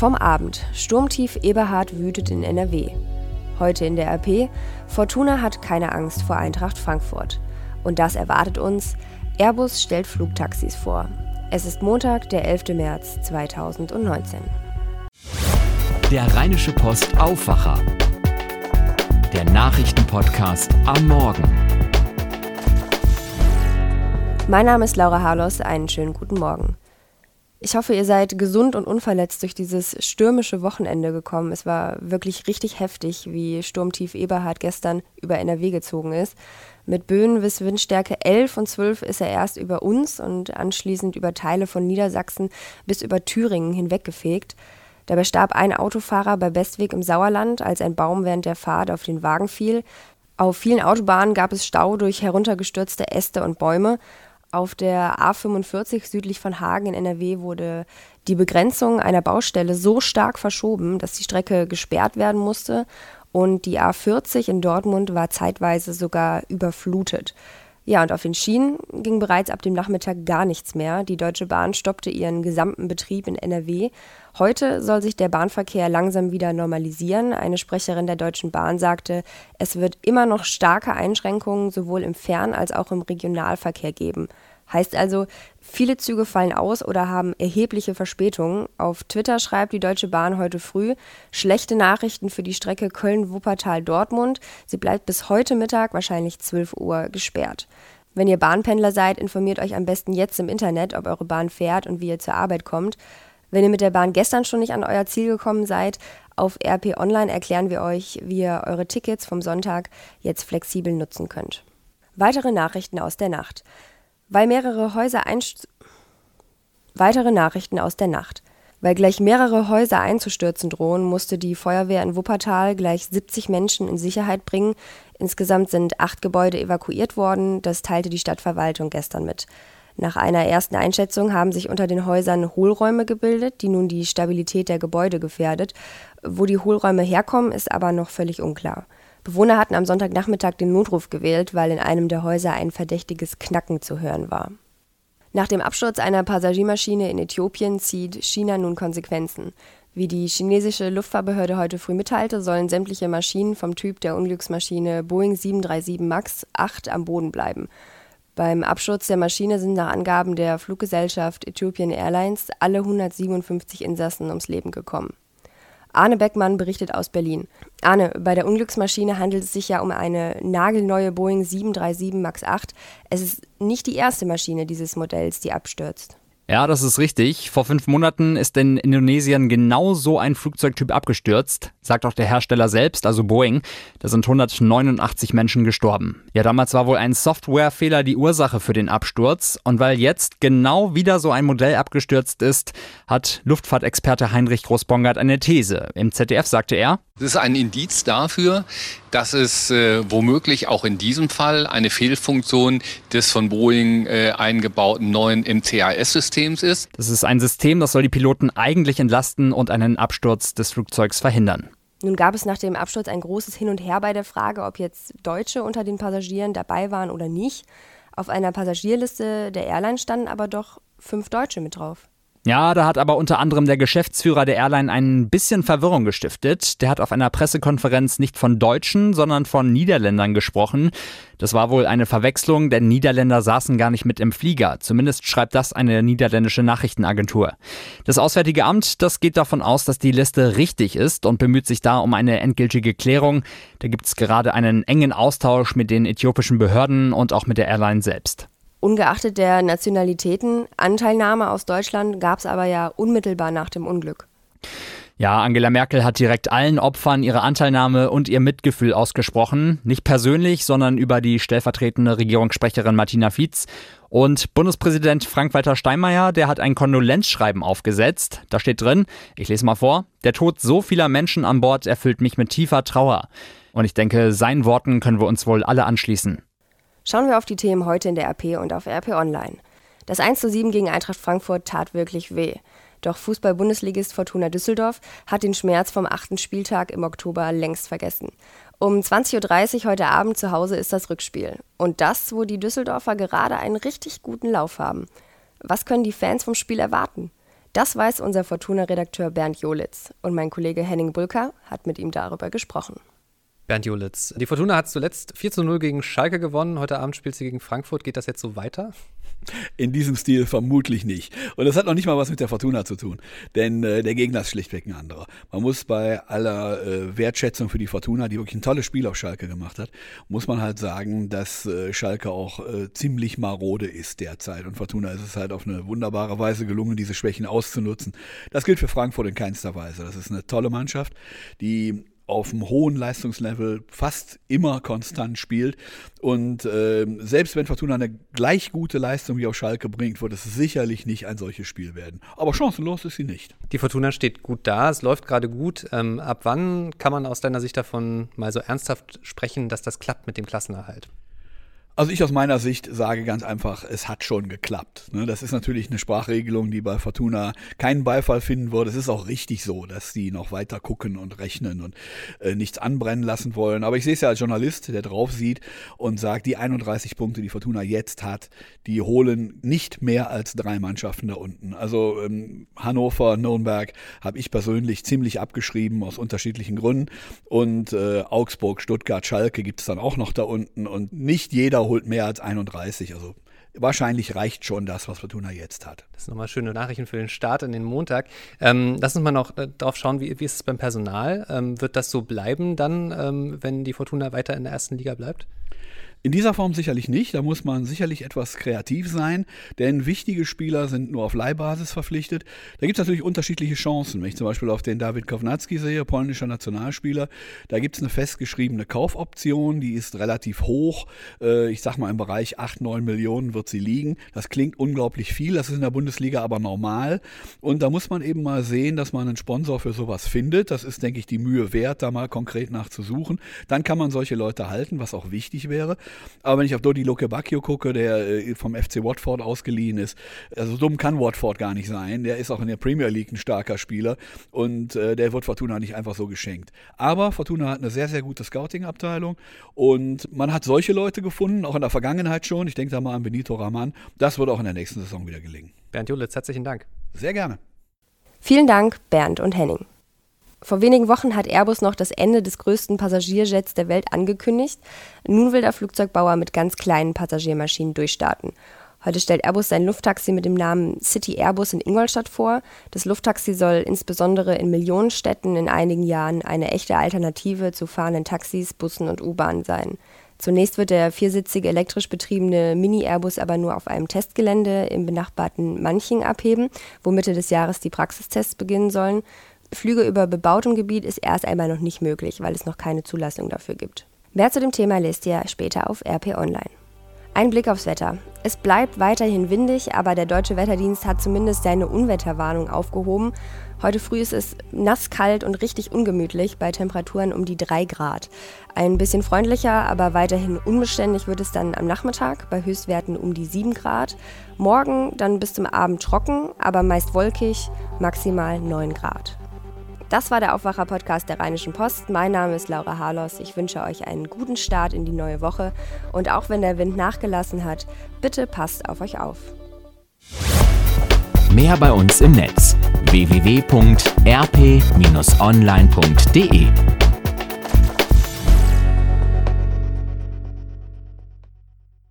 Vom Abend. Sturmtief Eberhard wütet in NRW. Heute in der RP. Fortuna hat keine Angst vor Eintracht Frankfurt. Und das erwartet uns. Airbus stellt Flugtaxis vor. Es ist Montag, der 11. März 2019. Der Rheinische Post Aufwacher. Der Nachrichtenpodcast am Morgen. Mein Name ist Laura Harlos. Einen schönen guten Morgen. Ich hoffe, ihr seid gesund und unverletzt durch dieses stürmische Wochenende gekommen. Es war wirklich richtig heftig, wie Sturmtief Eberhard gestern über NRW gezogen ist. Mit Böen bis Windstärke 11 und 12 ist er erst über uns und anschließend über Teile von Niedersachsen bis über Thüringen hinweggefegt. Dabei starb ein Autofahrer bei Bestweg im Sauerland, als ein Baum während der Fahrt auf den Wagen fiel. Auf vielen Autobahnen gab es Stau durch heruntergestürzte Äste und Bäume auf der A45 südlich von Hagen in NRW wurde die Begrenzung einer Baustelle so stark verschoben, dass die Strecke gesperrt werden musste und die A40 in Dortmund war zeitweise sogar überflutet. Ja, und auf den Schienen ging bereits ab dem Nachmittag gar nichts mehr. Die Deutsche Bahn stoppte ihren gesamten Betrieb in NRW. Heute soll sich der Bahnverkehr langsam wieder normalisieren. Eine Sprecherin der Deutschen Bahn sagte, es wird immer noch starke Einschränkungen sowohl im Fern- als auch im Regionalverkehr geben. Heißt also, viele Züge fallen aus oder haben erhebliche Verspätungen. Auf Twitter schreibt die Deutsche Bahn heute früh schlechte Nachrichten für die Strecke Köln-Wuppertal-Dortmund. Sie bleibt bis heute Mittag, wahrscheinlich 12 Uhr, gesperrt. Wenn ihr Bahnpendler seid, informiert euch am besten jetzt im Internet, ob eure Bahn fährt und wie ihr zur Arbeit kommt. Wenn ihr mit der Bahn gestern schon nicht an euer Ziel gekommen seid, auf RP Online erklären wir euch, wie ihr eure Tickets vom Sonntag jetzt flexibel nutzen könnt. Weitere Nachrichten aus der Nacht. Weil mehrere Häuser einst Weitere Nachrichten aus der Nacht. Weil gleich mehrere Häuser einzustürzen drohen, musste die Feuerwehr in Wuppertal gleich 70 Menschen in Sicherheit bringen. Insgesamt sind acht Gebäude evakuiert worden, das teilte die Stadtverwaltung gestern mit. Nach einer ersten Einschätzung haben sich unter den Häusern Hohlräume gebildet, die nun die Stabilität der Gebäude gefährdet. Wo die Hohlräume herkommen, ist aber noch völlig unklar. Bewohner hatten am Sonntagnachmittag den Notruf gewählt, weil in einem der Häuser ein verdächtiges Knacken zu hören war. Nach dem Absturz einer Passagiermaschine in Äthiopien zieht China nun Konsequenzen. Wie die chinesische Luftfahrtbehörde heute früh mitteilte, sollen sämtliche Maschinen vom Typ der Unglücksmaschine Boeing 737 MAX 8 am Boden bleiben. Beim Absturz der Maschine sind nach Angaben der Fluggesellschaft Ethiopian Airlines alle 157 Insassen ums Leben gekommen. Arne Beckmann berichtet aus Berlin. Arne, bei der Unglücksmaschine handelt es sich ja um eine nagelneue Boeing 737 MAX 8. Es ist nicht die erste Maschine dieses Modells, die abstürzt. Ja, das ist richtig. Vor fünf Monaten ist in Indonesien genau so ein Flugzeugtyp abgestürzt, sagt auch der Hersteller selbst, also Boeing. Da sind 189 Menschen gestorben. Ja, damals war wohl ein Softwarefehler die Ursache für den Absturz. Und weil jetzt genau wieder so ein Modell abgestürzt ist, hat Luftfahrtexperte Heinrich Großbongert eine These. Im ZDF sagte er, das ist ein Indiz dafür, dass es äh, womöglich auch in diesem Fall eine Fehlfunktion des von Boeing äh, eingebauten neuen MCAS-Systems ist. Das ist ein System, das soll die Piloten eigentlich entlasten und einen Absturz des Flugzeugs verhindern. Nun gab es nach dem Absturz ein großes Hin und Her bei der Frage, ob jetzt Deutsche unter den Passagieren dabei waren oder nicht. Auf einer Passagierliste der Airline standen aber doch fünf Deutsche mit drauf. Ja, da hat aber unter anderem der Geschäftsführer der Airline ein bisschen Verwirrung gestiftet. Der hat auf einer Pressekonferenz nicht von Deutschen, sondern von Niederländern gesprochen. Das war wohl eine Verwechslung, denn Niederländer saßen gar nicht mit im Flieger. Zumindest schreibt das eine niederländische Nachrichtenagentur. Das Auswärtige Amt, das geht davon aus, dass die Liste richtig ist und bemüht sich da um eine endgültige Klärung. Da gibt es gerade einen engen Austausch mit den äthiopischen Behörden und auch mit der Airline selbst. Ungeachtet der Nationalitäten, Anteilnahme aus Deutschland gab es aber ja unmittelbar nach dem Unglück. Ja, Angela Merkel hat direkt allen Opfern ihre Anteilnahme und ihr Mitgefühl ausgesprochen. Nicht persönlich, sondern über die stellvertretende Regierungssprecherin Martina Fietz. Und Bundespräsident Frank-Walter Steinmeier, der hat ein Kondolenzschreiben aufgesetzt. Da steht drin, ich lese mal vor, der Tod so vieler Menschen an Bord erfüllt mich mit tiefer Trauer. Und ich denke, seinen Worten können wir uns wohl alle anschließen. Schauen wir auf die Themen heute in der RP und auf RP Online. Das 1 zu 7 gegen Eintracht Frankfurt tat wirklich weh. Doch Fußball-Bundesligist Fortuna Düsseldorf hat den Schmerz vom achten Spieltag im Oktober längst vergessen. Um 20.30 Uhr heute Abend zu Hause ist das Rückspiel. Und das, wo die Düsseldorfer gerade einen richtig guten Lauf haben. Was können die Fans vom Spiel erwarten? Das weiß unser Fortuna-Redakteur Bernd Jolitz und mein Kollege Henning Bulka hat mit ihm darüber gesprochen. Bernd Jolitz, die Fortuna hat zuletzt 4 zu 0 gegen Schalke gewonnen. Heute Abend spielt sie gegen Frankfurt. Geht das jetzt so weiter? In diesem Stil vermutlich nicht. Und das hat noch nicht mal was mit der Fortuna zu tun. Denn äh, der Gegner ist schlichtweg ein anderer. Man muss bei aller äh, Wertschätzung für die Fortuna, die wirklich ein tolles Spiel auf Schalke gemacht hat, muss man halt sagen, dass äh, Schalke auch äh, ziemlich marode ist derzeit. Und Fortuna ist es halt auf eine wunderbare Weise gelungen, diese Schwächen auszunutzen. Das gilt für Frankfurt in keinster Weise. Das ist eine tolle Mannschaft, die auf einem hohen Leistungslevel fast immer konstant spielt. Und äh, selbst wenn Fortuna eine gleich gute Leistung wie auf Schalke bringt, wird es sicherlich nicht ein solches Spiel werden. Aber chancenlos ist sie nicht. Die Fortuna steht gut da, es läuft gerade gut. Ähm, ab wann kann man aus deiner Sicht davon mal so ernsthaft sprechen, dass das klappt mit dem Klassenerhalt? Also ich aus meiner Sicht sage ganz einfach, es hat schon geklappt. Ne? Das ist natürlich eine Sprachregelung, die bei Fortuna keinen Beifall finden würde. Es ist auch richtig so, dass die noch weiter gucken und rechnen und äh, nichts anbrennen lassen wollen. Aber ich sehe es ja als Journalist, der drauf sieht und sagt, die 31 Punkte, die Fortuna jetzt hat, die holen nicht mehr als drei Mannschaften da unten. Also ähm, Hannover, Nürnberg habe ich persönlich ziemlich abgeschrieben aus unterschiedlichen Gründen. Und äh, Augsburg, Stuttgart, Schalke gibt es dann auch noch da unten. Und nicht jeder holt mehr als 31. Also wahrscheinlich reicht schon das, was Fortuna jetzt hat. Das sind nochmal schöne Nachrichten für den Start in den Montag. Ähm, lass uns mal noch äh, darauf schauen, wie, wie ist es beim Personal? Ähm, wird das so bleiben dann, ähm, wenn die Fortuna weiter in der ersten Liga bleibt? In dieser Form sicherlich nicht. Da muss man sicherlich etwas kreativ sein, denn wichtige Spieler sind nur auf Leihbasis verpflichtet. Da gibt es natürlich unterschiedliche Chancen. Wenn ich zum Beispiel auf den David Kownacki sehe, polnischer Nationalspieler, da gibt es eine festgeschriebene Kaufoption, die ist relativ hoch. Äh, ich sag mal im Bereich 8, 9 Millionen wird sie liegen. Das klingt unglaublich viel, das ist in der Bundesliga aber normal. Und da muss man eben mal sehen, dass man einen Sponsor für sowas findet. Das ist, denke ich, die Mühe wert, da mal konkret nachzusuchen. Dann kann man solche Leute halten, was auch wichtig wäre. Aber wenn ich auf Dodi Loke Bacchio gucke, der äh, vom FC Watford ausgeliehen ist, also dumm kann Watford gar nicht sein. Der ist auch in der Premier League ein starker Spieler und äh, der wird Fortuna nicht einfach so geschenkt. Aber Fortuna hat eine sehr, sehr gute Scouting-Abteilung und man hat solche Leute gefunden, auch in der Vergangenheit schon. Ich denke da mal an Benito Raman. Das wird auch in der nächsten Saison wieder gelingen. Bernd Julitz, herzlichen Dank. Sehr gerne. Vielen Dank, Bernd und Henning. Vor wenigen Wochen hat Airbus noch das Ende des größten Passagierjets der Welt angekündigt. Nun will der Flugzeugbauer mit ganz kleinen Passagiermaschinen durchstarten. Heute stellt Airbus sein Lufttaxi mit dem Namen City Airbus in Ingolstadt vor. Das Lufttaxi soll insbesondere in Millionenstädten in einigen Jahren eine echte Alternative zu fahrenden Taxis, Bussen und U-Bahnen sein. Zunächst wird der viersitzige elektrisch betriebene Mini-Airbus aber nur auf einem Testgelände im benachbarten Manching abheben, wo Mitte des Jahres die Praxistests beginnen sollen. Flüge über bebautem Gebiet ist erst einmal noch nicht möglich, weil es noch keine Zulassung dafür gibt. Mehr zu dem Thema lest ihr später auf RP Online. Ein Blick aufs Wetter. Es bleibt weiterhin windig, aber der deutsche Wetterdienst hat zumindest seine Unwetterwarnung aufgehoben. Heute früh ist es nass, kalt und richtig ungemütlich bei Temperaturen um die 3 Grad. Ein bisschen freundlicher, aber weiterhin unbeständig wird es dann am Nachmittag bei Höchstwerten um die 7 Grad. Morgen dann bis zum Abend trocken, aber meist wolkig, maximal 9 Grad. Das war der Aufwacher-Podcast der Rheinischen Post. Mein Name ist Laura Harlos. Ich wünsche euch einen guten Start in die neue Woche. Und auch wenn der Wind nachgelassen hat, bitte passt auf euch auf. Mehr bei uns im Netz www.rp-online.de